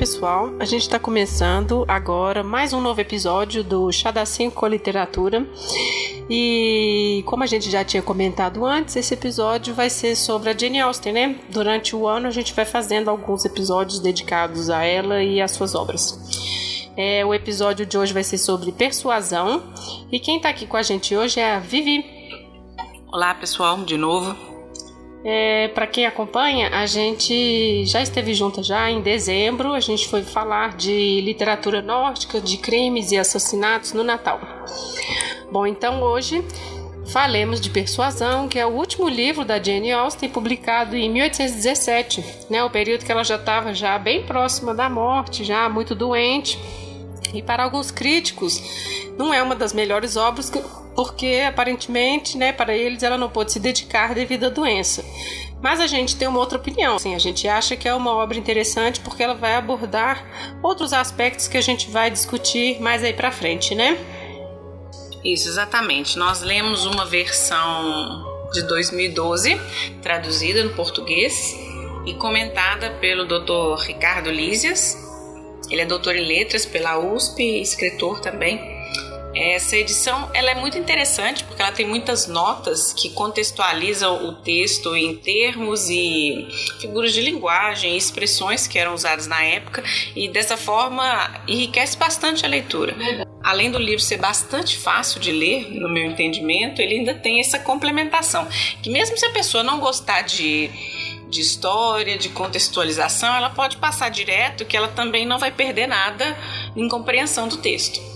Pessoal. A gente está começando agora mais um novo episódio do 5 com Literatura. E como a gente já tinha comentado antes, esse episódio vai ser sobre a Jane Austen, né? Durante o ano a gente vai fazendo alguns episódios dedicados a ela e às suas obras. É, o episódio de hoje vai ser sobre persuasão. E quem está aqui com a gente hoje é a Vivi. Olá, pessoal, de novo. É, para quem acompanha, a gente já esteve junto já em dezembro. A gente foi falar de literatura nórdica, de crimes e assassinatos no Natal. Bom, então hoje falemos de Persuasão, que é o último livro da Jane Austen, publicado em 1817, né, o período que ela já estava já bem próxima da morte, já muito doente. E para alguns críticos, não é uma das melhores obras porque aparentemente, né, para eles ela não pôde se dedicar devido à doença. Mas a gente tem uma outra opinião. Assim, a gente acha que é uma obra interessante porque ela vai abordar outros aspectos que a gente vai discutir mais aí para frente, né? Isso, exatamente. Nós lemos uma versão de 2012, traduzida no português e comentada pelo Dr. Ricardo Lísias. Ele é doutor em letras pela USP, escritor também. Essa edição ela é muito interessante porque ela tem muitas notas que contextualizam o texto em termos e figuras de linguagem, expressões que eram usadas na época e dessa forma enriquece bastante a leitura. Além do livro ser bastante fácil de ler, no meu entendimento, ele ainda tem essa complementação que mesmo se a pessoa não gostar de de história, de contextualização, ela pode passar direto que ela também não vai perder nada em compreensão do texto.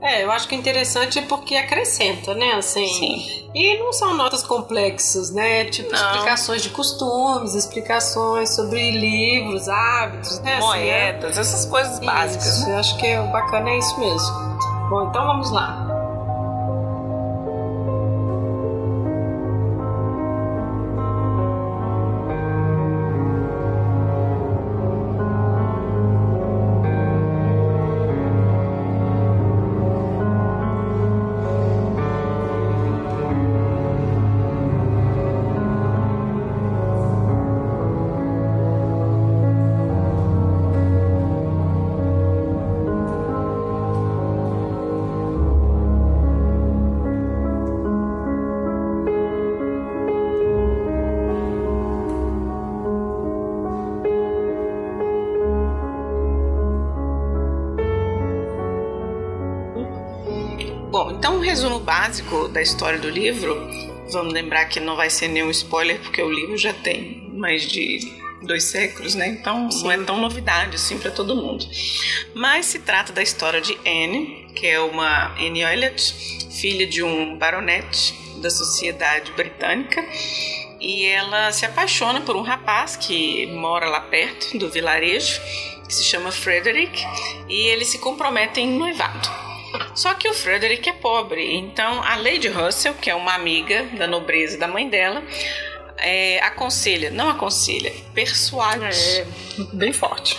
É, eu acho que interessante é porque acrescenta, né? Assim, Sim. E não são notas complexas, né? Tipo, Não. explicações de costumes, explicações sobre livros, hábitos, né? Assim, né? Moedas, essas coisas básicas. Isso, eu acho que o bacana é isso mesmo. Bom, então vamos lá. Então um resumo básico da história do livro. Vamos lembrar que não vai ser nenhum spoiler, porque o livro já tem mais de dois séculos, né? Então não é tão novidade assim para todo mundo. Mas se trata da história de Anne, que é uma Anne Elliot, filha de um baronete da sociedade britânica. E ela se apaixona por um rapaz que mora lá perto do vilarejo, que se chama Frederick, e eles se comprometem em noivado. Só que o Frederick é pobre, então a Lady Russell, que é uma amiga da nobreza da mãe dela, é, aconselha, não aconselha, persuade É bem forte.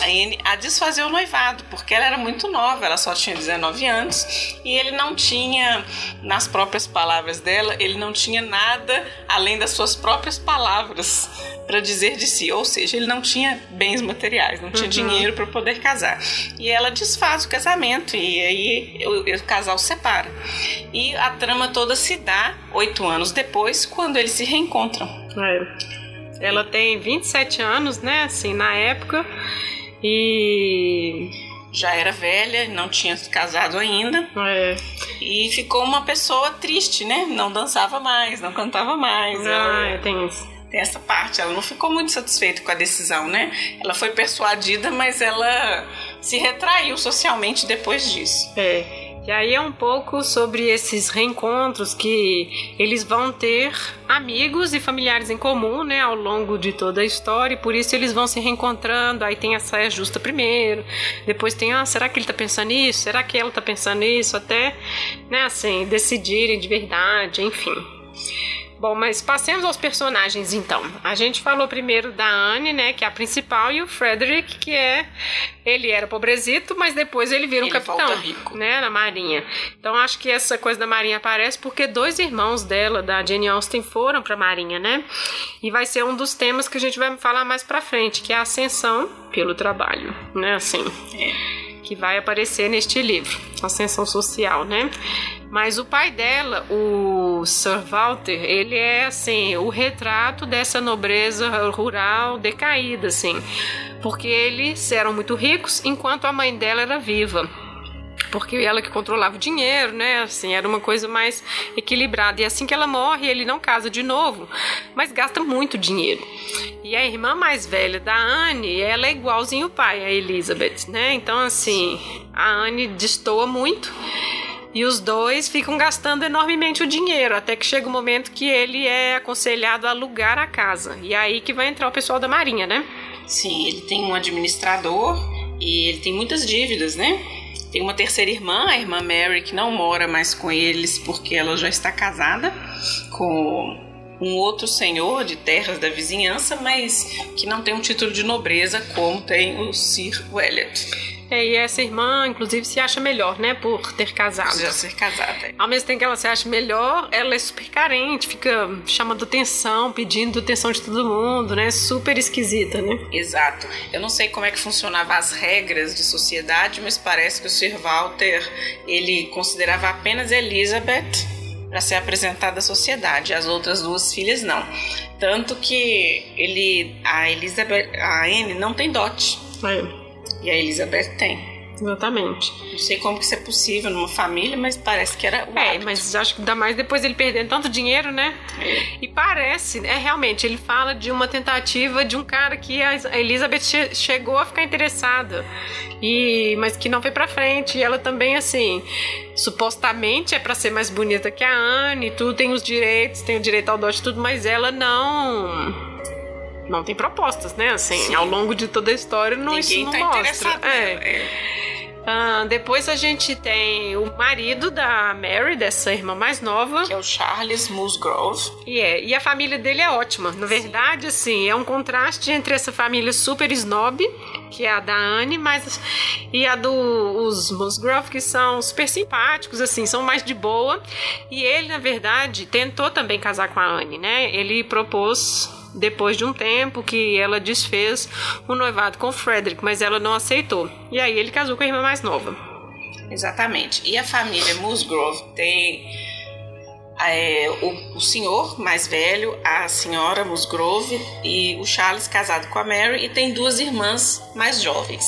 A Anne a desfazer o noivado, porque ela era muito nova, ela só tinha 19 anos e ele não tinha, nas próprias palavras dela, ele não tinha nada além das suas próprias palavras para dizer de si, ou seja, ele não tinha bens materiais, não tinha dinheiro para poder casar. E ela desfaz o casamento e aí o, o casal se separa. E a trama toda se dá oito anos depois, quando eles se reencontram. É. Ela tem 27 anos, né? Assim, na época. E. Já era velha, não tinha se casado ainda. É, E ficou uma pessoa triste, né? Não dançava mais, não cantava mais. ah, Ela tem isso. tem essa parte. Ela não ficou muito satisfeita com a decisão, né? Ela foi persuadida, mas ela se retraiu socialmente depois disso. É. E aí é um pouco sobre esses reencontros que eles vão ter amigos e familiares em comum, né, ao longo de toda a história, e por isso eles vão se reencontrando. Aí tem a saia justa primeiro, depois tem, ah, será que ele tá pensando nisso? Será que ela tá pensando nisso? Até, né, assim, decidirem de verdade, enfim. Bom, mas passemos aos personagens então. A gente falou primeiro da Anne, né, que é a principal, e o Frederick, que é ele era pobrezito, mas depois ele vira um Ele capitão, rico. né, na marinha. Então acho que essa coisa da marinha aparece porque dois irmãos dela, da Jane Austen, foram pra marinha, né? E vai ser um dos temas que a gente vai falar mais pra frente, que é a ascensão pelo trabalho, né, assim. Que vai aparecer neste livro, Ascensão Social, né? Mas o pai dela, o Sir Walter, ele é assim, o retrato dessa nobreza rural decaída, assim. Porque eles eram muito ricos enquanto a mãe dela era viva. Porque ela que controlava o dinheiro, né? Assim, era uma coisa mais equilibrada. E assim que ela morre, ele não casa de novo, mas gasta muito dinheiro. E a irmã mais velha da Anne, ela é igualzinho o pai, a Elizabeth, né? Então, assim, a Anne destoa muito. E os dois ficam gastando enormemente o dinheiro, até que chega o momento que ele é aconselhado a alugar a casa. E é aí que vai entrar o pessoal da Marinha, né? Sim, ele tem um administrador e ele tem muitas dívidas, né? Tem uma terceira irmã, a irmã Mary, que não mora mais com eles porque ela já está casada com um outro senhor de terras da vizinhança, mas que não tem um título de nobreza como tem o Sir Elliot. É, e essa irmã, inclusive, se acha melhor, né? Por ter casado. Já ser casada. Ao mesmo tempo que ela se acha melhor, ela é super carente, fica chamando atenção, pedindo atenção de todo mundo, né? Super esquisita, né? Exato. Eu não sei como é que funcionavam as regras de sociedade, mas parece que o Sir Walter ele considerava apenas Elizabeth para ser apresentada à sociedade, as outras duas filhas não. Tanto que ele, a Elizabeth, a Anne não tem dote É, e a Elizabeth tem. exatamente. Não sei como que isso é possível numa família, mas parece que era o É, hábito. mas acho que ainda mais depois ele perdendo tanto dinheiro, né? E parece, é realmente, ele fala de uma tentativa de um cara que a Elizabeth che- chegou a ficar interessada. E mas que não foi pra frente, e ela também assim, supostamente é pra ser mais bonita que a Anne, tudo tem os direitos, tem o direito ao dote e tudo, mas ela não não tem propostas, né? Assim, Sim. ao longo de toda a história não isso não tá mostra. É. é. Ah, depois a gente tem o marido da Mary, dessa irmã mais nova. Que é o Charles Musgrove. E, é, e a família dele é ótima. Na verdade, assim, é um contraste entre essa família super snob, que é a da Anne, mas e a dos Musgrove, que são super simpáticos, assim, são mais de boa. E ele, na verdade, tentou também casar com a Anne, né? Ele propôs depois de um tempo que ela desfez o noivado com Frederick, mas ela não aceitou. E aí ele casou com a irmã mais nova. Exatamente. E a família Musgrove tem é, o, o senhor mais velho, a senhora Musgrove e o Charles casado com a Mary e tem duas irmãs mais jovens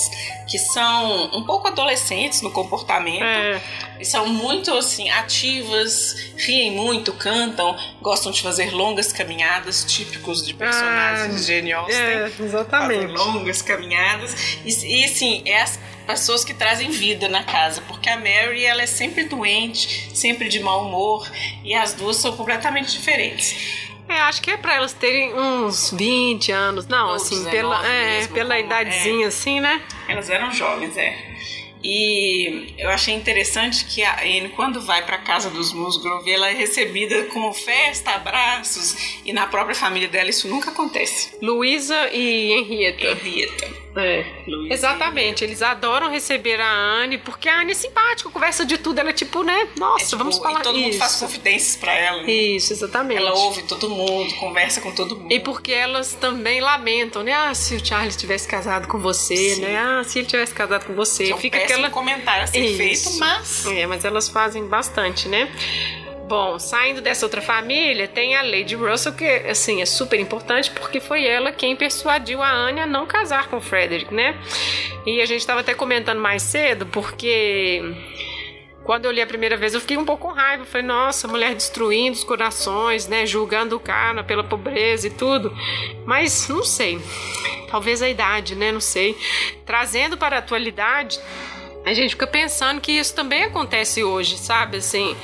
que são um pouco adolescentes no comportamento É, e são muito assim ativas, riem muito, cantam, gostam de fazer longas caminhadas típicos de personagens Ah, de Jane Austen é fazer exatamente. longas caminhadas e, e assim é as pessoas que trazem vida na casa porque a Mary ela é sempre doente sempre de mau humor e as duas são completamente diferentes É, acho que é pra elas terem uns 20 anos. Não, Ou assim, 19 pela, é, mesmo, pela como- idadezinha, assim, né? elas eram jovens é e eu achei interessante que a Anne, quando vai para casa dos Musgrove, ela é recebida com festa, abraços, e na própria família dela isso nunca acontece. Luísa e Henrietta. Henrietta. É. Luísa Exatamente, eles adoram receber a Anne, porque a Anne é simpática, conversa de tudo, ela é tipo, né? Nossa, É, tipo, vamos falar e todo mundo isso. faz confidências para ela. né? Isso, exatamente. Ela ouve todo mundo, conversa com todo mundo. E porque elas também lamentam, né? Ah, se o Charles tivesse casado com você, Sim. né? Ah, se ele tivesse casado com você. Que é um Fica aquela. comentário a ser Isso. feito, mas É, mas elas fazem bastante, né? Bom, saindo dessa outra família, tem a Lady Russell, que, assim, é super importante porque foi ela quem persuadiu a Anne a não casar com o Frederick, né? E a gente estava até comentando mais cedo, porque quando eu li a primeira vez eu fiquei um pouco com raiva. Falei, nossa, mulher destruindo os corações, né? Julgando o cara pela pobreza e tudo. Mas não sei. Talvez a idade, né? Não sei. Trazendo para a atualidade, a gente fica pensando que isso também acontece hoje, sabe? Assim,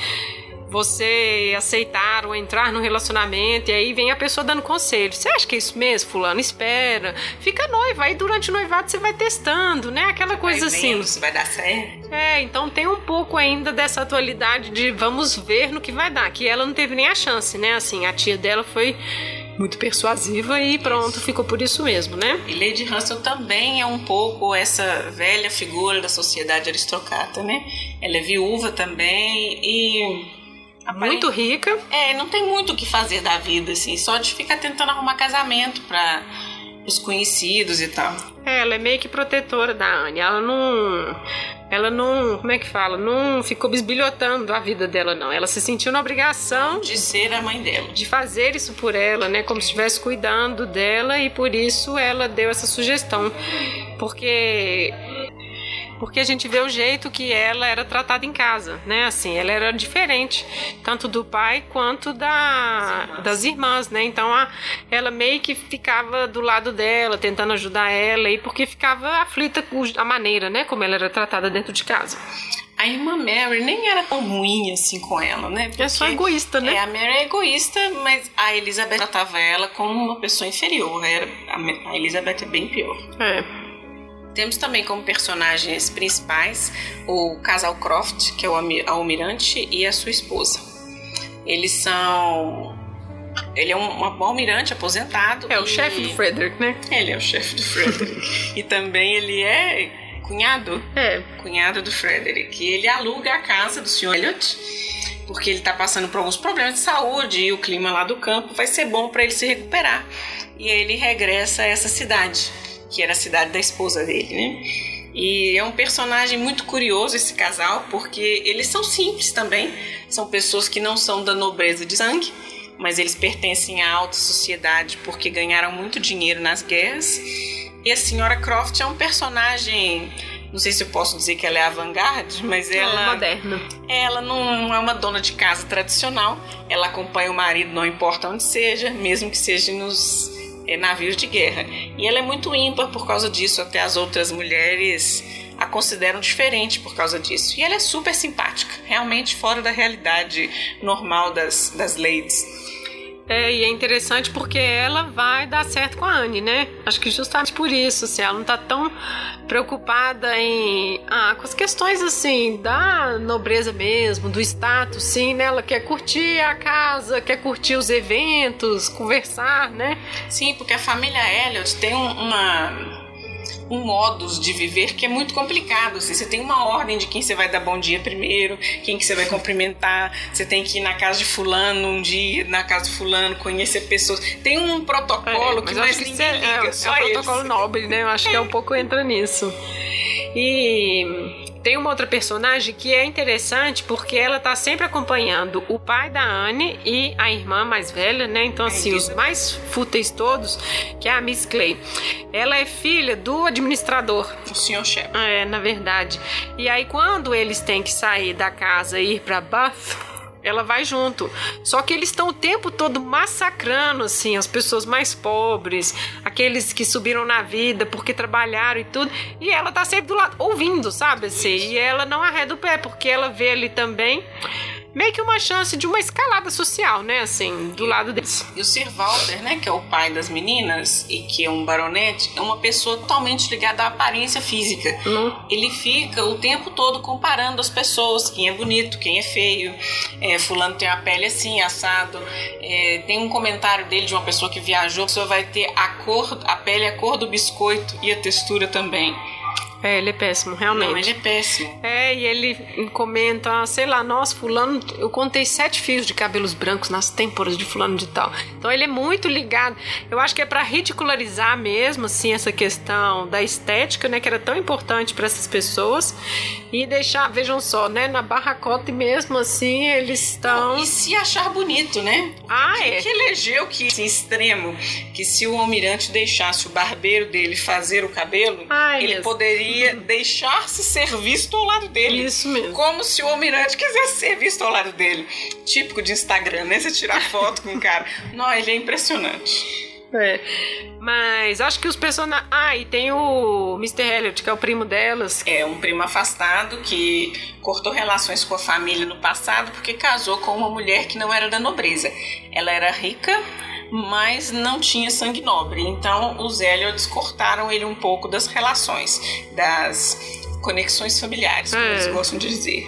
você aceitar ou entrar no relacionamento e aí vem a pessoa dando conselho. Você acha que é isso mesmo, fulano? Espera. Fica noiva, aí durante o noivado você vai testando, né? Aquela coisa vai assim. Se vai dar certo. É, então tem um pouco ainda dessa atualidade de vamos ver no que vai dar. Que ela não teve nem a chance, né? Assim, a tia dela foi muito persuasiva e pronto, ficou por isso mesmo, né? E Lady Russell também é um pouco essa velha figura da sociedade aristocrata, né? Ela é viúva também e muito rica. É, não tem muito o que fazer da vida, assim, só de ficar tentando arrumar casamento para os conhecidos e tal. É, ela é meio que protetora da Anne. Ela não. Ela não. Como é que fala? Não ficou bisbilhotando a vida dela, não. Ela se sentiu na obrigação. De ser a mãe dela. De fazer isso por ela, né? Como se estivesse cuidando dela e por isso ela deu essa sugestão. Porque porque a gente vê o jeito que ela era tratada em casa, né? Assim, ela era diferente, tanto do pai quanto da, irmãs. das irmãs, né? Então a, ela meio que ficava do lado dela, tentando ajudar ela, e porque ficava aflita com a maneira, né? Como ela era tratada dentro de casa. A irmã Mary nem era tão ruim assim com ela, né? Porque é só egoísta, né? É, a Mary é egoísta, mas a Elizabeth tratava ela como uma pessoa inferior. Era, a Elizabeth é bem pior. É. Temos também como personagens principais o casal Croft, que é o almirante, e a sua esposa. Eles são. Ele é um, um almirante aposentado. É o chefe do Frederick, né? Ele é o chefe do Frederick. e também ele é cunhado. É. Cunhado do Frederick. E ele aluga a casa do Sr. Elliot porque ele está passando por alguns problemas de saúde e o clima lá do campo vai ser bom para ele se recuperar. E ele regressa a essa cidade que era a cidade da esposa dele, né? E é um personagem muito curioso esse casal, porque eles são simples também, são pessoas que não são da nobreza de sangue, mas eles pertencem à alta sociedade porque ganharam muito dinheiro nas guerras. E a senhora Croft é um personagem não sei se eu posso dizer que ela é avant-garde, mas ela. Ela é moderna. Ela não é uma dona de casa tradicional. Ela acompanha o marido, não importa onde seja, mesmo que seja nos navios de guerra. E ela é muito ímpar por causa disso, até as outras mulheres a consideram diferente por causa disso. E ela é super simpática, realmente fora da realidade normal das, das ladies. É, e é interessante porque ela vai dar certo com a Anne, né? Acho que justamente por isso, assim, ela não tá tão preocupada em. Ah, com as questões, assim, da nobreza mesmo, do status, sim, né? Ela quer curtir a casa, quer curtir os eventos, conversar, né? Sim, porque a família Elliot tem uma um modus de viver que é muito complicado. Assim, você tem uma ordem de quem você vai dar bom dia primeiro, quem que você vai cumprimentar, você tem que ir na casa de fulano um dia, na casa de fulano, conhecer pessoas. Tem um protocolo é, que mais ninguém é, liga, é, só é um protocolo nobre, né? Eu acho que é um pouco entra nisso. E tem uma outra personagem que é interessante porque ela tá sempre acompanhando o pai da Anne e a irmã mais velha, né? Então, assim, os mais fúteis todos, que é a Miss Clay. Ela é filha do administrador. O Sr. Shep. É, na verdade. E aí, quando eles têm que sair da casa e ir pra Bath ela vai junto. Só que eles estão o tempo todo massacrando assim as pessoas mais pobres, aqueles que subiram na vida porque trabalharam e tudo. E ela tá sempre do lado ouvindo, sabe assim? E ela não arreda o pé porque ela vê ali também meio que uma chance de uma escalada social, né? Assim, do lado deles. E o Sir Walter, né, que é o pai das meninas e que é um baronete, é uma pessoa totalmente ligada à aparência física. Uhum. Ele fica o tempo todo comparando as pessoas, quem é bonito, quem é feio. É, fulano tem a pele assim, assado. É, tem um comentário dele de uma pessoa que viajou, a pessoa vai ter a cor, a pele a cor do biscoito e a textura também. É, ele é péssimo, realmente. Não, ele é péssimo. É, e ele comenta, sei lá, nossa, fulano, eu contei sete fios de cabelos brancos nas têmporas de fulano de tal. Então ele é muito ligado. Eu acho que é para ridicularizar mesmo, assim, essa questão da estética, né, que era tão importante para essas pessoas. E deixar, vejam só, né, na barracota mesmo assim, eles estão... E se achar bonito, né? Ah, que, é. Que elegeu que, esse extremo, que se o almirante deixasse o barbeiro dele fazer o cabelo, ah, ele poderia deixar-se ser visto ao lado dele. Isso mesmo. Como se o almirante quisesse ser visto ao lado dele. Típico de Instagram, né? Você tirar foto com o cara. Não, ele é impressionante. É. Mas acho que os personagens. Ah, e tem o Mr. Elliot, que é o primo delas. É, um primo afastado que cortou relações com a família no passado porque casou com uma mulher que não era da nobreza. Ela era rica, mas não tinha sangue nobre. Então os Elliots cortaram ele um pouco das relações, das conexões familiares, como é. eles gostam de dizer.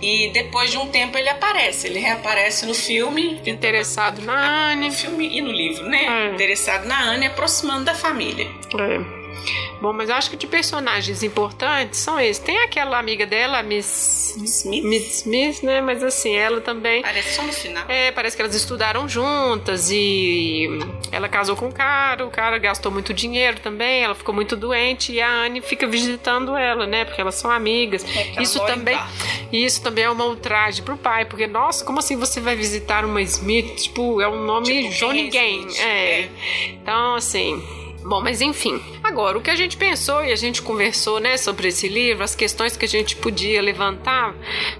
E depois de um tempo ele aparece, ele reaparece no filme. Interessado na Anne. No filme e no livro, né? É. Interessado na Anne, aproximando da família. É. Bom, mas eu acho que de personagens importantes são esses. Tem aquela amiga dela, Miss Smith, Miss Smith né? Mas assim, ela também. Parece só no final. É, parece que elas estudaram juntas e ela casou com o cara, o cara gastou muito dinheiro também, ela ficou muito doente e a Anne fica visitando ela, né? Porque elas são amigas. É isso também, isso também é uma ultraje pro pai, porque nossa, como assim você vai visitar uma Smith? Tipo, é um nome tipo, Johnny Game. É. é. Então, assim, Bom, mas enfim. Agora, o que a gente pensou e a gente conversou, né, sobre esse livro, as questões que a gente podia levantar.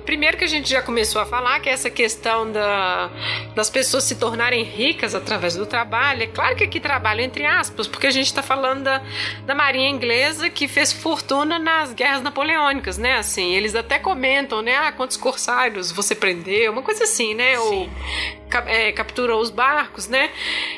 Primeiro que a gente já começou a falar que essa questão da, das pessoas se tornarem ricas através do trabalho. É claro que aqui trabalho entre aspas, porque a gente está falando da, da marinha inglesa que fez fortuna nas guerras napoleônicas, né? Assim, eles até comentam, né? Ah, quantos corsários você prendeu, uma coisa assim, né? Sim. Ou é, capturou os barcos, né?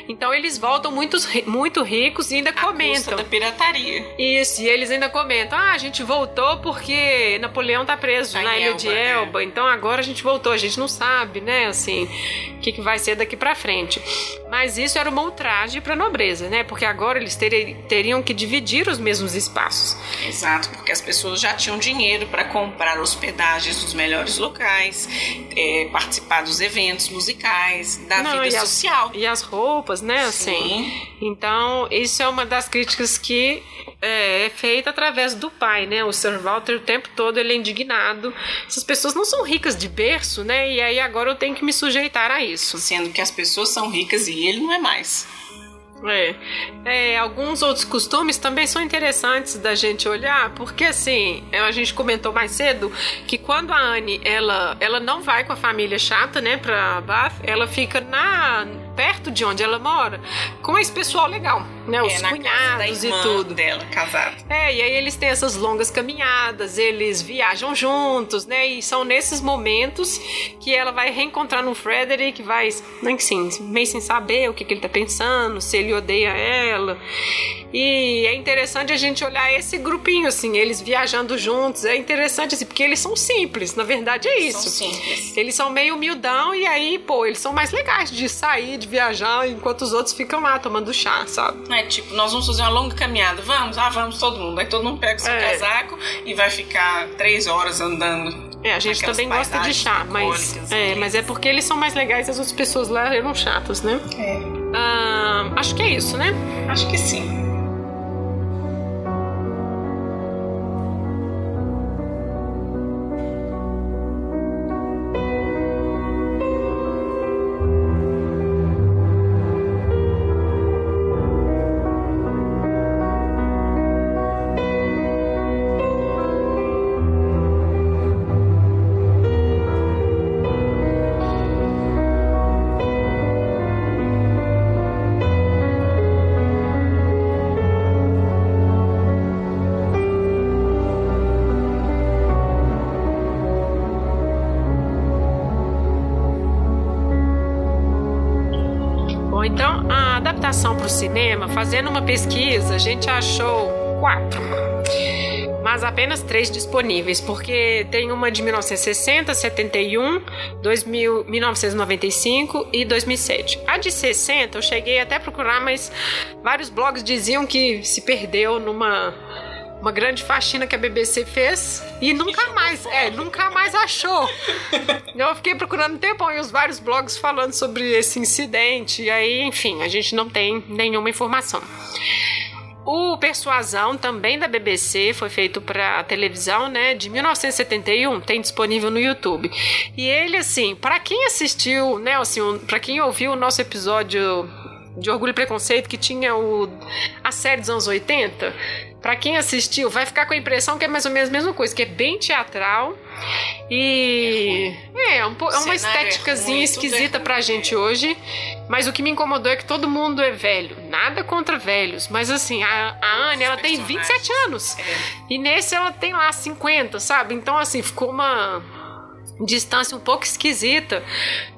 Então eles voltam muito, muito ricos e ainda a comentam. da pirataria. Isso, e eles ainda comentam: ah, a gente voltou porque Napoleão tá preso tá na ilha Elba, de Elba, é. então agora a gente voltou, a gente não sabe, né? Assim, o que, que vai ser daqui para frente. Mas isso era uma ultraje para a nobreza, né? Porque agora eles teriam que dividir os mesmos espaços. Exato, porque as pessoas já tinham dinheiro para comprar hospedagens nos melhores locais, é, participar dos eventos musicais, da Não, vida e social. As, e as roupas, né? Assim. Sim. Então, isso é uma das críticas que é, é, feita através do pai, né? O Sir Walter o tempo todo ele é indignado. Essas pessoas não são ricas de berço, né? E aí agora eu tenho que me sujeitar a isso. Sendo que as pessoas são ricas e ele não é mais. É. é. alguns outros costumes também são interessantes da gente olhar, porque assim, a gente comentou mais cedo que quando a Anne ela, ela não vai com a família chata, né, pra Bath, ela fica na perto de onde ela mora com esse pessoal legal, né? É, Os cunhados e tudo. dela, casada. É, e aí eles têm essas longas caminhadas, eles viajam juntos, né? E são nesses momentos que ela vai reencontrar no Frederick, vai, nem sim, meio sem saber o que, que ele tá pensando, se ele odeia ela. E é interessante a gente olhar esse grupinho, assim, eles viajando juntos. É interessante, assim, porque eles são simples, na verdade é isso. São simples. Eles são meio humildão e aí, pô, eles são mais legais de sair, de viajar, enquanto os outros ficam lá tomando chá, sabe? É tipo, nós vamos fazer uma longa caminhada. Vamos? Ah, vamos todo mundo. Aí todo mundo pega seu é. casaco e vai ficar três horas andando. É, a gente também gosta de chá, mas é, mas é porque eles são mais legais e as outras pessoas lá eram chatas, né? É. Ah, acho que é isso, né? Acho que sim. Cinema, fazendo uma pesquisa, a gente achou quatro. Mas apenas três disponíveis, porque tem uma de 1960, 71, 2000, 1995 e 2007. A de 60 eu cheguei até a procurar, mas vários blogs diziam que se perdeu numa uma grande faxina que a BBC fez e nunca mais, é, nunca mais achou. Eu fiquei procurando um tempão e os vários blogs falando sobre esse incidente, e aí, enfim, a gente não tem nenhuma informação. O Persuasão, também da BBC, foi feito para televisão, né, de 1971, tem disponível no YouTube. E ele, assim, para quem assistiu, né, assim, para quem ouviu o nosso episódio de Orgulho e Preconceito, que tinha o, a série dos anos 80, Pra quem assistiu, vai ficar com a impressão que é mais ou menos a mesma coisa, que é bem teatral e. É, é, um, é uma estéticazinha é esquisita é pra gente hoje. Mas o que me incomodou é que todo mundo é velho. Nada contra velhos. Mas assim, a, a Anne, ela tem 27 anos. É. E nesse ela tem lá 50, sabe? Então, assim, ficou uma distância um pouco esquisita,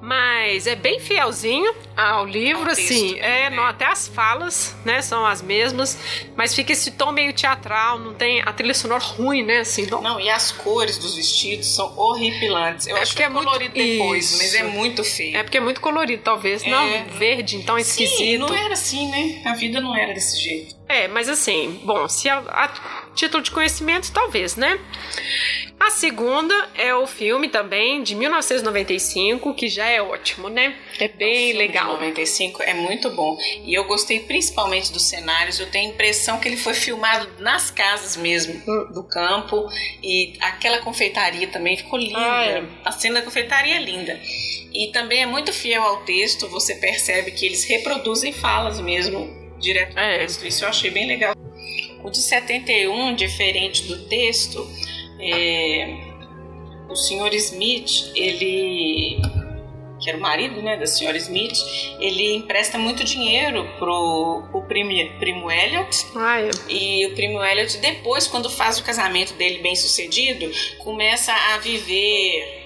mas é bem fielzinho ao livro, ao assim, é, não, até as falas, né, são as mesmas, mas fica esse tom meio teatral, não tem a trilha sonora ruim, né, assim. Não, não e as cores dos vestidos são horripilantes. Eu é acho que é, é colorido muito... depois, Isso. mas é muito feio. É porque é muito colorido, talvez, é... não verde, então é esquisito. Sim, não era assim, né? A vida não era desse jeito. É, mas assim, bom, se a, a título de conhecimento, talvez, né? A segunda é o filme também de 1995, que já é ótimo, né? É bem o legal. De 95 é muito bom. E eu gostei principalmente dos cenários. Eu tenho a impressão que ele foi filmado nas casas mesmo, do campo. E aquela confeitaria também ficou linda. Ah, é. A cena da confeitaria é linda. E também é muito fiel ao texto. Você percebe que eles reproduzem falas mesmo direto do é. texto. Isso eu achei bem legal. O de 71, diferente do texto, é, o senhor Smith, ele que era o marido né, da senhora Smith, ele empresta muito dinheiro pro, pro primo, primo Elliot. Ah, é. E o primo Elliot, depois, quando faz o casamento dele bem sucedido, começa a viver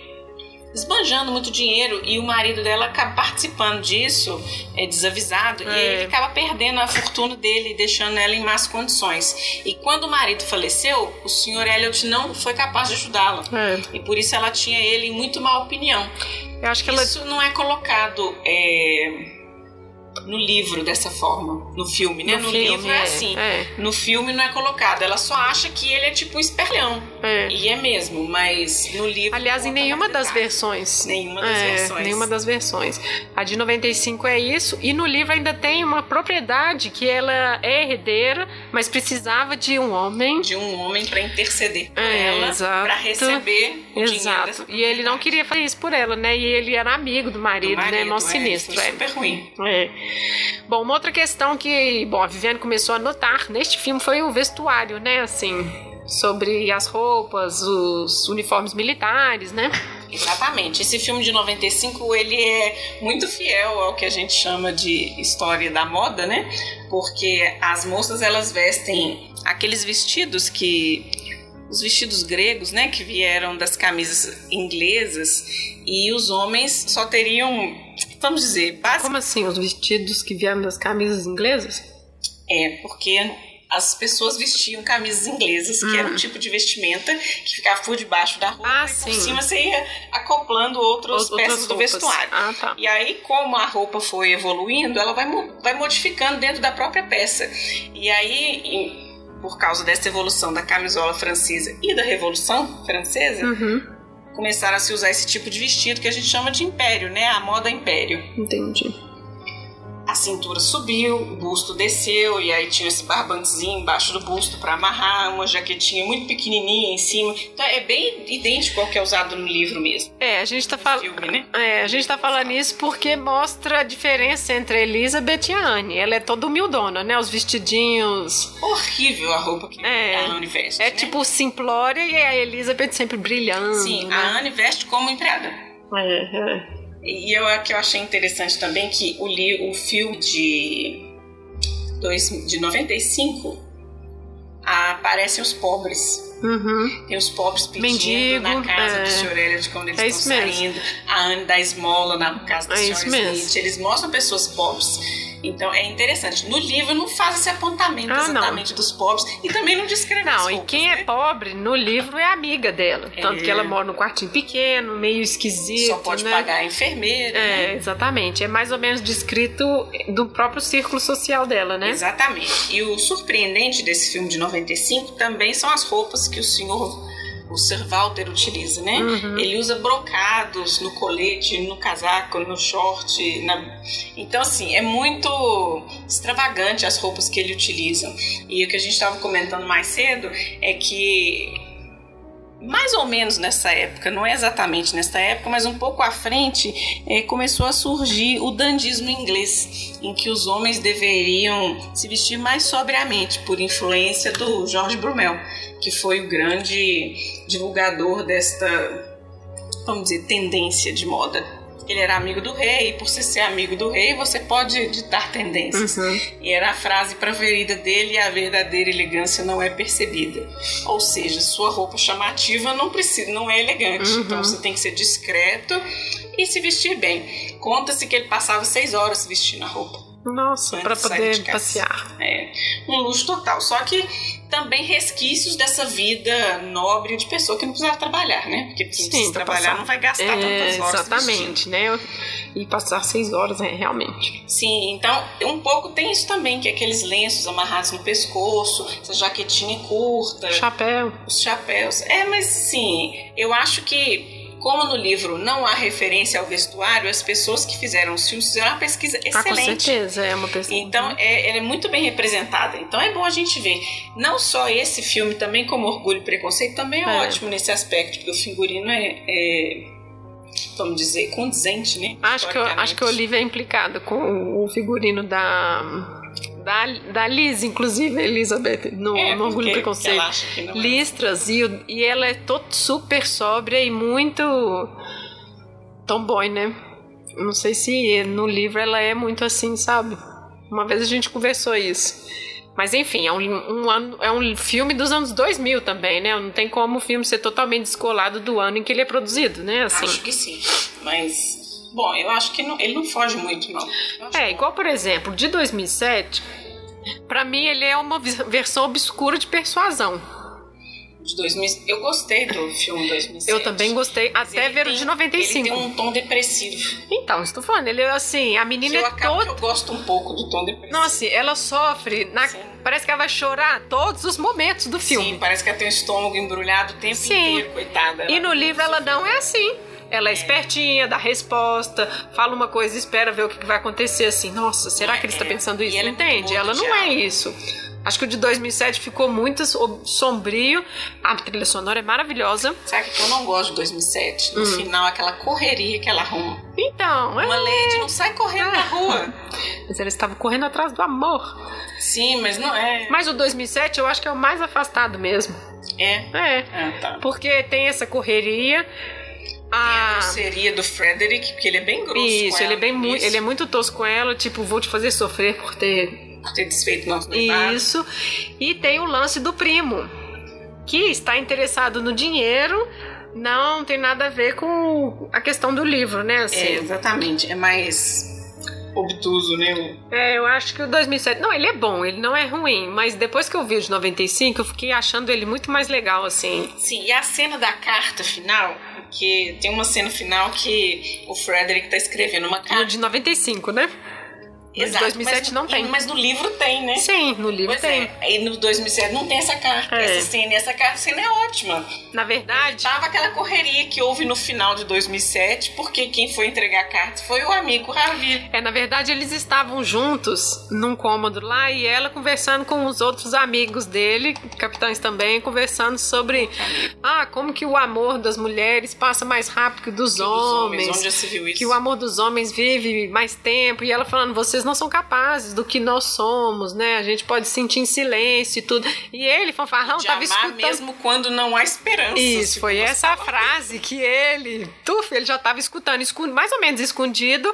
esbanjando muito dinheiro e o marido dela acaba participando disso, é desavisado, é. e ele acaba perdendo a fortuna dele, deixando ela em más condições. E quando o marido faleceu, o senhor Elliot não foi capaz de ajudá-la. É. E por isso ela tinha ele em muito má opinião. Eu acho que isso ela... não é colocado. É no livro dessa forma, no filme, né? No, no filme, livro é, é assim. É. No filme não é colocado. Ela só acha que ele é tipo um esperleão. É. E é mesmo, mas no livro. Aliás, em nenhuma das versões. Nenhuma das é, versões. Nenhuma das versões. A de 95 é isso. E no livro ainda tem uma propriedade que ela é herdeira, mas precisava de um homem. De um homem para interceder por é, ela, para receber o exato. E ele não queria fazer isso por ela, né? E ele era amigo do marido, do marido né? Mó é, sinistro. É super ruim. É. Bom, uma outra questão que, bom, a Viviane começou a notar neste filme foi o vestuário, né? Assim, sobre as roupas, os uniformes militares, né? Exatamente. Esse filme de 95, ele é muito fiel ao que a gente chama de história da moda, né? Porque as moças elas vestem aqueles vestidos que os vestidos gregos, né, que vieram das camisas inglesas, e os homens só teriam, vamos dizer, base... Como assim, os vestidos que vieram das camisas inglesas? É, porque as pessoas vestiam camisas inglesas, que era um hum. tipo de vestimenta que ficava por debaixo da roupa ah, e sim. por cima você ia acoplando outras peças do vestuário. Ah, tá. E aí, como a roupa foi evoluindo, ela vai, vai modificando dentro da própria peça. E aí, por causa dessa evolução da camisola francesa e da Revolução Francesa, uhum. começaram a se usar esse tipo de vestido que a gente chama de império, né? A moda império. Entendi a cintura subiu, o busto desceu e aí tinha esse barbantezinho embaixo do busto para amarrar, uma jaquetinha muito pequenininha em cima. Então é bem idêntico ao que é usado no livro mesmo. É, a gente tá falando, né? É, a gente tá falando isso porque mostra a diferença entre a Elizabeth e a Anne. Ela é toda humildona, né? Os vestidinhos. Horrível a roupa que é, a Anne veste. É né? tipo simplória e a Elizabeth sempre brilhando. Sim, né? a Anne veste como empregada. É, é. E eu, que eu achei interessante também que o, li, o filme de, dois, de 95 aparecem os pobres. Uhum. Tem os pobres pedindo Mendigo, na casa é. do Sr. Elliot quando eles é estão saindo. A Anne da esmola na casa do é Sr. Smith. Eles mostram pessoas pobres. Então é interessante. No livro não faz esse apontamento ah, exatamente não. dos pobres e também não descreve Não, roupas, e quem é né? é pobre no livro é amiga dela. É. Tanto que ela mora num quartinho pequeno, meio esquisito. Só pode né? pagar a enfermeira. É, né? exatamente. É mais ou menos descrito do próprio círculo social dela, né? Exatamente. E o surpreendente desse filme de 95 também são as roupas que o senhor o Sir Walter utiliza, né? Uhum. Ele usa brocados no colete, no casaco, no short. Na... Então, assim, é muito extravagante as roupas que ele utiliza. E o que a gente estava comentando mais cedo é que mais ou menos nessa época, não é exatamente nessa época, mas um pouco à frente, é, começou a surgir o dandismo inglês, em que os homens deveriam se vestir mais sobriamente, por influência do George Brumel, que foi o grande divulgador desta, vamos dizer, tendência de moda ele era amigo do rei, e por você ser amigo do rei, você pode ditar tendências. Uhum. E era a frase preferida dele: a verdadeira elegância não é percebida. Ou seja, sua roupa chamativa não precisa, não é elegante. Uhum. Então você tem que ser discreto e se vestir bem. Conta-se que ele passava seis horas vestindo a roupa. Nossa, para poder passear. É, um luxo total. Só que também resquícios dessa vida nobre de pessoa que não precisava trabalhar, né? Porque quem Sim, trabalhar passar. não vai gastar é, tantas horas. Exatamente, né? E passar seis horas, né? realmente. Sim, então um pouco tem isso também, que é aqueles lenços amarrados no pescoço, essa jaquetinha curta. Chapéu. Os chapéus. É, mas sim, eu acho que como no livro não há referência ao vestuário, as pessoas que fizeram os filmes fizeram uma pesquisa excelente. Ah, com certeza, é uma pesquisa. Então, é, ela é muito bem representada. Então, é bom a gente ver. Não só esse filme, também como Orgulho e Preconceito, também é, é. ótimo nesse aspecto, porque o figurino é, é vamos dizer, condizente, né? Acho que, acho que o Olivia é implicado com o figurino da da, da Liz, inclusive, Elizabeth, no, é, no Orgulho e Preconceito. É. Listras, e, e ela é todo super sóbria e muito tomboy, né? Não sei se no livro ela é muito assim, sabe? Uma vez a gente conversou isso. Mas enfim, é um, um, é um filme dos anos 2000 também, né? Não tem como o filme ser totalmente descolado do ano em que ele é produzido, né? Assim. Acho que sim, mas Bom, eu acho que não, ele não foge muito, não. É, igual, por exemplo, de 2007, para mim ele é uma versão obscura de Persuasão. De 2000, eu gostei do filme 2007. Eu também gostei, até ver o de 95. Ele tem um tom depressivo. Então, estou falando, ele é assim, a menina eu é toda... eu gosto um pouco do tom depressivo. Nossa, ela sofre, na... parece que ela vai chorar todos os momentos do filme. Sim, parece que ela tem o estômago embrulhado o tempo Sim. inteiro, coitada. E no livro ela não é assim. Ela é espertinha, dá resposta, fala uma coisa, espera ver o que vai acontecer assim. Nossa, será que ele está é, pensando isso? Ela Entende? Ela não é isso. Acho que o de 2007 ficou muito sombrio. A trilha sonora é maravilhosa. Sabe que eu não gosto de 2007? No hum. final, aquela correria que ela arruma. Então, Uma é... lady não sai correndo na rua. Mas ela estava correndo atrás do amor. Sim, mas não é. Mas o 2007 eu acho que é o mais afastado mesmo. É? É. Ah, tá. Porque tem essa correria a grosseria do Frederick, porque ele é bem grosso. Isso, ele é bem muito, ele é muito tosco com ela, tipo, vou te fazer sofrer por ter por ter desfeito nosso noivado. Isso. E tem o lance do primo, que está interessado no dinheiro, não tem nada a ver com a questão do livro, né? Assim. É, exatamente. É mais obtuso, né? É, eu acho que o 2007. Não, ele é bom, ele não é ruim, mas depois que eu vi o de 95, eu fiquei achando ele muito mais legal, assim. Sim, e a cena da carta final que tem uma cena final que o Frederick tá escrevendo uma carta. No de 95, né? Exato, 2007 mas, não tem. Mas no livro tem, né? Sim, no livro pois tem. É. E no 2007 não tem essa carta, é. essa cena. E essa carta, cena é ótima. Na verdade... Tava aquela correria que houve no final de 2007, porque quem foi entregar a carta foi o amigo Ravi. É, na verdade eles estavam juntos num cômodo lá e ela conversando com os outros amigos dele, capitães também, conversando sobre ah, como que o amor das mulheres passa mais rápido que dos que homens. Dos homens. Onde já se viu isso? Que o amor dos homens vive mais tempo. E ela falando, vocês não são capazes do que nós somos, né? A gente pode sentir em silêncio e tudo. E ele, fanfarrão, estava escutando. mesmo quando não há esperança. Isso, foi essa frase que ele, tuf, ele já estava escutando, mais ou menos escondido,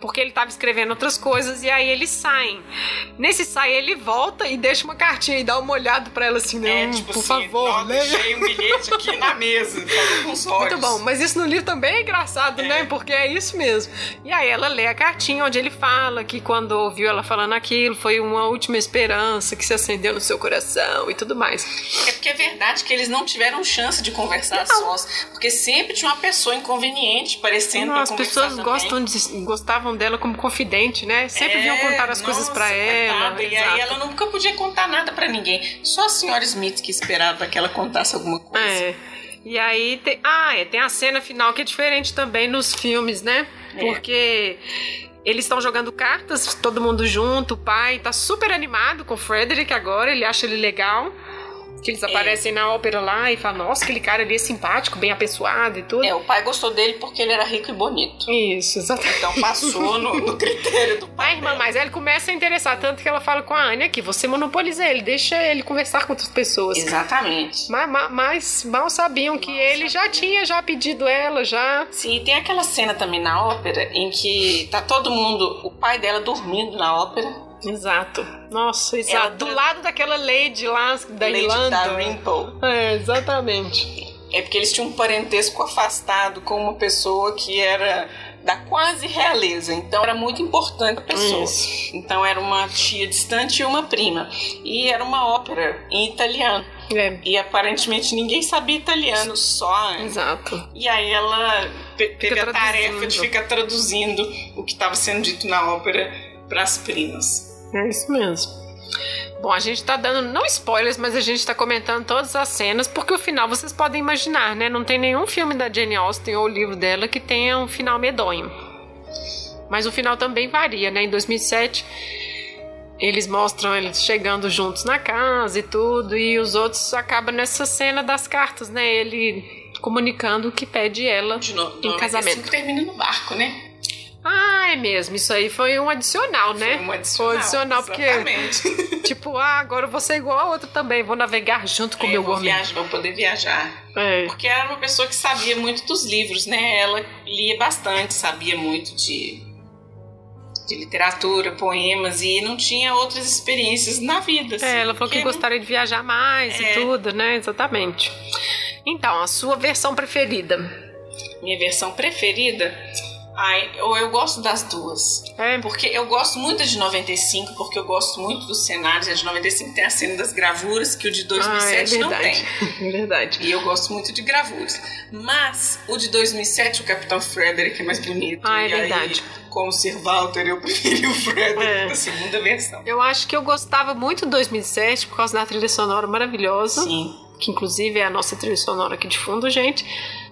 porque ele estava escrevendo outras coisas, e aí eles saem. Nesse sai, ele volta e deixa uma cartinha e dá uma olhada para ela assim, né? Tipo por assim, favor, né? Deixei um bilhete aqui na mesa, com os olhos. Muito bom, mas isso no livro também é engraçado, né? é. né? Porque é isso mesmo. E aí ela lê a cartinha onde ele fala que quando ouviu ela falando aquilo, foi uma última esperança que se acendeu no seu coração e tudo mais. É porque é verdade que eles não tiveram chance de conversar não. sós, porque sempre tinha uma pessoa inconveniente parecendo não, as pessoas gostam de, gostavam dela como confidente, né? Sempre é, vinham contar as coisas para ela. E aí ela nunca podia contar nada para ninguém. Só a senhora Smith que esperava que ela contasse alguma coisa. É. E aí tem, ah, é, tem a cena final que é diferente também nos filmes, né? É. Porque eles estão jogando cartas, todo mundo junto, o pai tá super animado com o Frederick agora, ele acha ele legal. Que eles aparecem é. na ópera lá e falam, nossa, aquele cara ali é simpático, bem apessoado e tudo. É, o pai gostou dele porque ele era rico e bonito. Isso, exatamente. Então passou no, no critério do pai. A irmã, mas ele começa a interessar tanto que ela fala com a Anya que você monopoliza ele, deixa ele conversar com outras pessoas. Exatamente. Mas, mas, mas mal sabiam que mal ele sabia. já tinha já pedido ela, já. Sim, tem aquela cena também na ópera em que tá todo mundo, o pai dela dormindo na ópera Exato. Nossa, exato. Do lado daquela Lady lá da Lady Irlanda. Da Rimple. É, exatamente. É porque eles tinham um parentesco afastado com uma pessoa que era da quase realeza. Então era muito importante a pessoa. Isso. Então era uma tia distante e uma prima. E era uma ópera em italiano. É. E aparentemente ninguém sabia italiano, só. Exato. E aí ela teve a tarefa de ficar traduzindo o que estava sendo dito na ópera para as primas. É isso mesmo. Bom, a gente tá dando, não spoilers, mas a gente tá comentando todas as cenas, porque o final vocês podem imaginar, né? Não tem nenhum filme da Jane Austen ou livro dela que tenha um final medonho. Mas o final também varia, né? Em 2007, eles mostram eles chegando juntos na casa e tudo, e os outros acabam nessa cena das cartas, né? Ele comunicando que pede ela De novo, em casamento. termina no barco, né? Ah, é mesmo. Isso aí foi um adicional, né? Foi um adicional. Foi adicional, porque. tipo, ah, agora eu vou ser igual a outra também. Vou navegar junto com o é, meu vou. Viajar, vou poder viajar. É. Porque era uma pessoa que sabia muito dos livros, né? Ela lia bastante, sabia muito de, de literatura, poemas e não tinha outras experiências na vida. Assim, é, ela falou que gostaria de viajar mais é. e tudo, né? Exatamente. Então, a sua versão preferida? Minha versão preferida Ai, ou eu gosto das duas. É. Porque eu gosto muito de 95, porque eu gosto muito dos cenários. A de 95 tem a cena das gravuras, que o de 2007 ah, é não tem. É verdade. E eu gosto muito de gravuras. Mas o de 2007, o Capitão Frederick é mais bonito. Ah, é e verdade. Aí, como Sir Walter, eu preferi o Frederick é. da segunda versão. Eu acho que eu gostava muito do 2007 por causa da trilha sonora maravilhosa. Sim. Que inclusive é a nossa trilha sonora aqui de fundo, gente.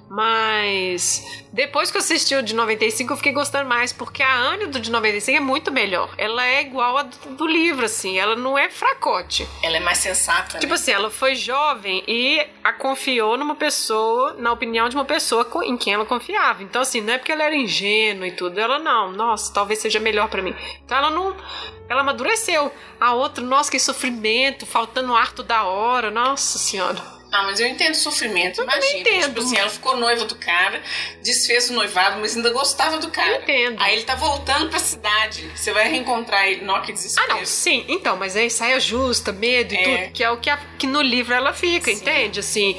Mas depois que eu assisti o de 95, eu fiquei gostando mais, porque a Anne do de 95 é muito melhor. Ela é igual a do, do livro, assim, ela não é fracote. Ela é mais sensata. Tipo né? assim, ela foi jovem e a confiou numa pessoa, na opinião de uma pessoa em quem ela confiava. Então, assim, não é porque ela era ingênua e tudo, ela não, nossa, talvez seja melhor para mim. Então ela não. Ela amadureceu. A outra, nossa, que sofrimento, faltando ar toda hora, nossa senhora. Ah, mas eu entendo o sofrimento, eu imagina. Entendo. Tipo assim, ela ficou noiva do cara, desfez o noivado, mas ainda gostava do cara. Eu entendo. Aí ele tá voltando pra cidade. Você vai reencontrar ele, não, que desespero. Ah, não, sim. Então, mas aí saia justa, medo e é. tudo, que é o que, a, que no livro ela fica, sim. entende? Assim,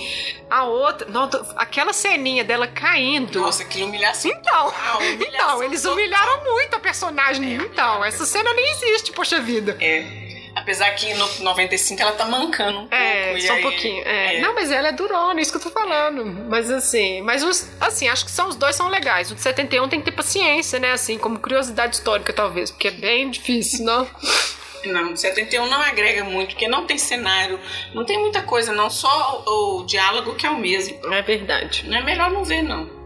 a outra. Não, aquela ceninha dela caindo. Nossa, que humilhação. Então, ah, humilhação então eles humilharam muito a personagem. É, então, essa cena nem existe, poxa vida. É. Apesar que no 95 ela tá mancando um é, pouco. só um aí, pouquinho. É. É. Não, mas ela é durona, isso que eu tô falando. Mas assim, mas os, assim, acho que são os dois são legais. O de 71 tem que ter paciência, né? Assim, como curiosidade histórica, talvez, porque é bem difícil, não? Não, 71 não agrega muito, porque não tem cenário, não tem muita coisa, não. Só o, o diálogo que é o mesmo. É verdade. Não é melhor não ver, não.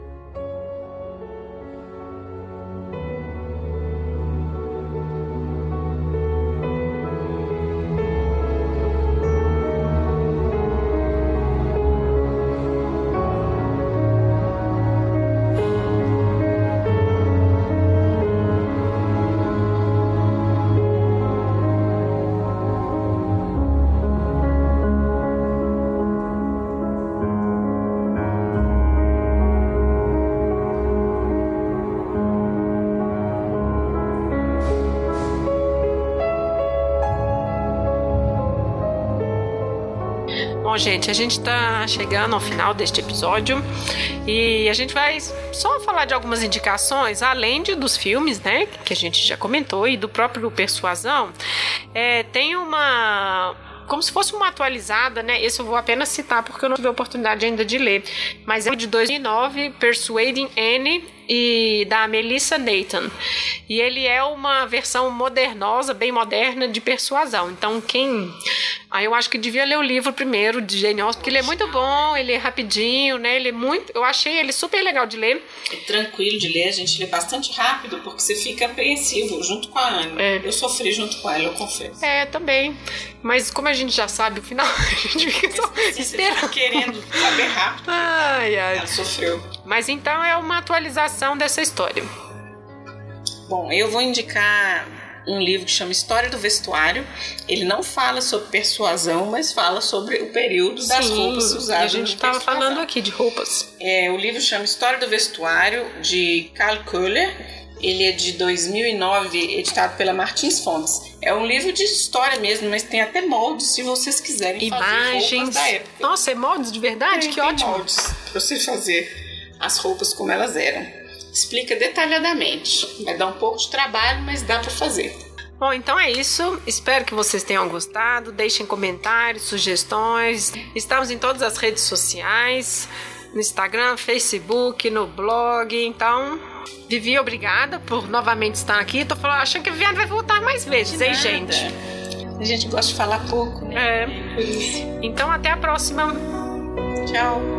Gente, a gente tá chegando ao final deste episódio e a gente vai só falar de algumas indicações, além de, dos filmes, né, que a gente já comentou, e do próprio Persuasão. É, tem uma como se fosse uma atualizada, né? Esse eu vou apenas citar porque eu não tive a oportunidade ainda de ler. Mas é de 2009, Persuading Anne e da Melissa Nathan. E ele é uma versão modernosa, bem moderna de persuasão. Então, quem Aí eu acho que devia ler o livro primeiro de Jane Austen, porque ele é muito bom, ele é rapidinho, né? Ele é muito. Eu achei ele super legal de ler. É tranquilo de ler, a gente lê bastante rápido, porque você fica apreensivo junto com a Anne. É. Eu sofri junto com ela, eu confesso. É, também. Mas como a gente já sabe o final, a gente fica só esperando. querendo saber rápido. Ai, ai. Ela sofreu. Mas então é uma atualização dessa história. Bom, eu vou indicar um livro que chama História do Vestuário. Ele não fala sobre persuasão, mas fala sobre o período das Sim, roupas usadas. A gente estava falando aqui de roupas. É, o livro chama História do Vestuário, de Karl Köhler. Ele é de 2009, editado pela Martins Fontes. É um livro de história mesmo, mas tem até moldes se vocês quiserem Imagens. fazer roupas da época. Nossa, é moldes de verdade? Tem, que tem ótimo. moldes para você fazer as roupas como elas eram explica detalhadamente. Vai dar um pouco de trabalho, mas dá para fazer. Bom, então é isso. Espero que vocês tenham gostado. Deixem comentários, sugestões. Estamos em todas as redes sociais: no Instagram, Facebook, no blog. Então, Vivi, obrigada por novamente estar aqui. Tô falando, achando que a Viviane vai voltar mais vezes, hein, gente? A gente gosta de falar pouco, né? É. Então, até a próxima. Tchau.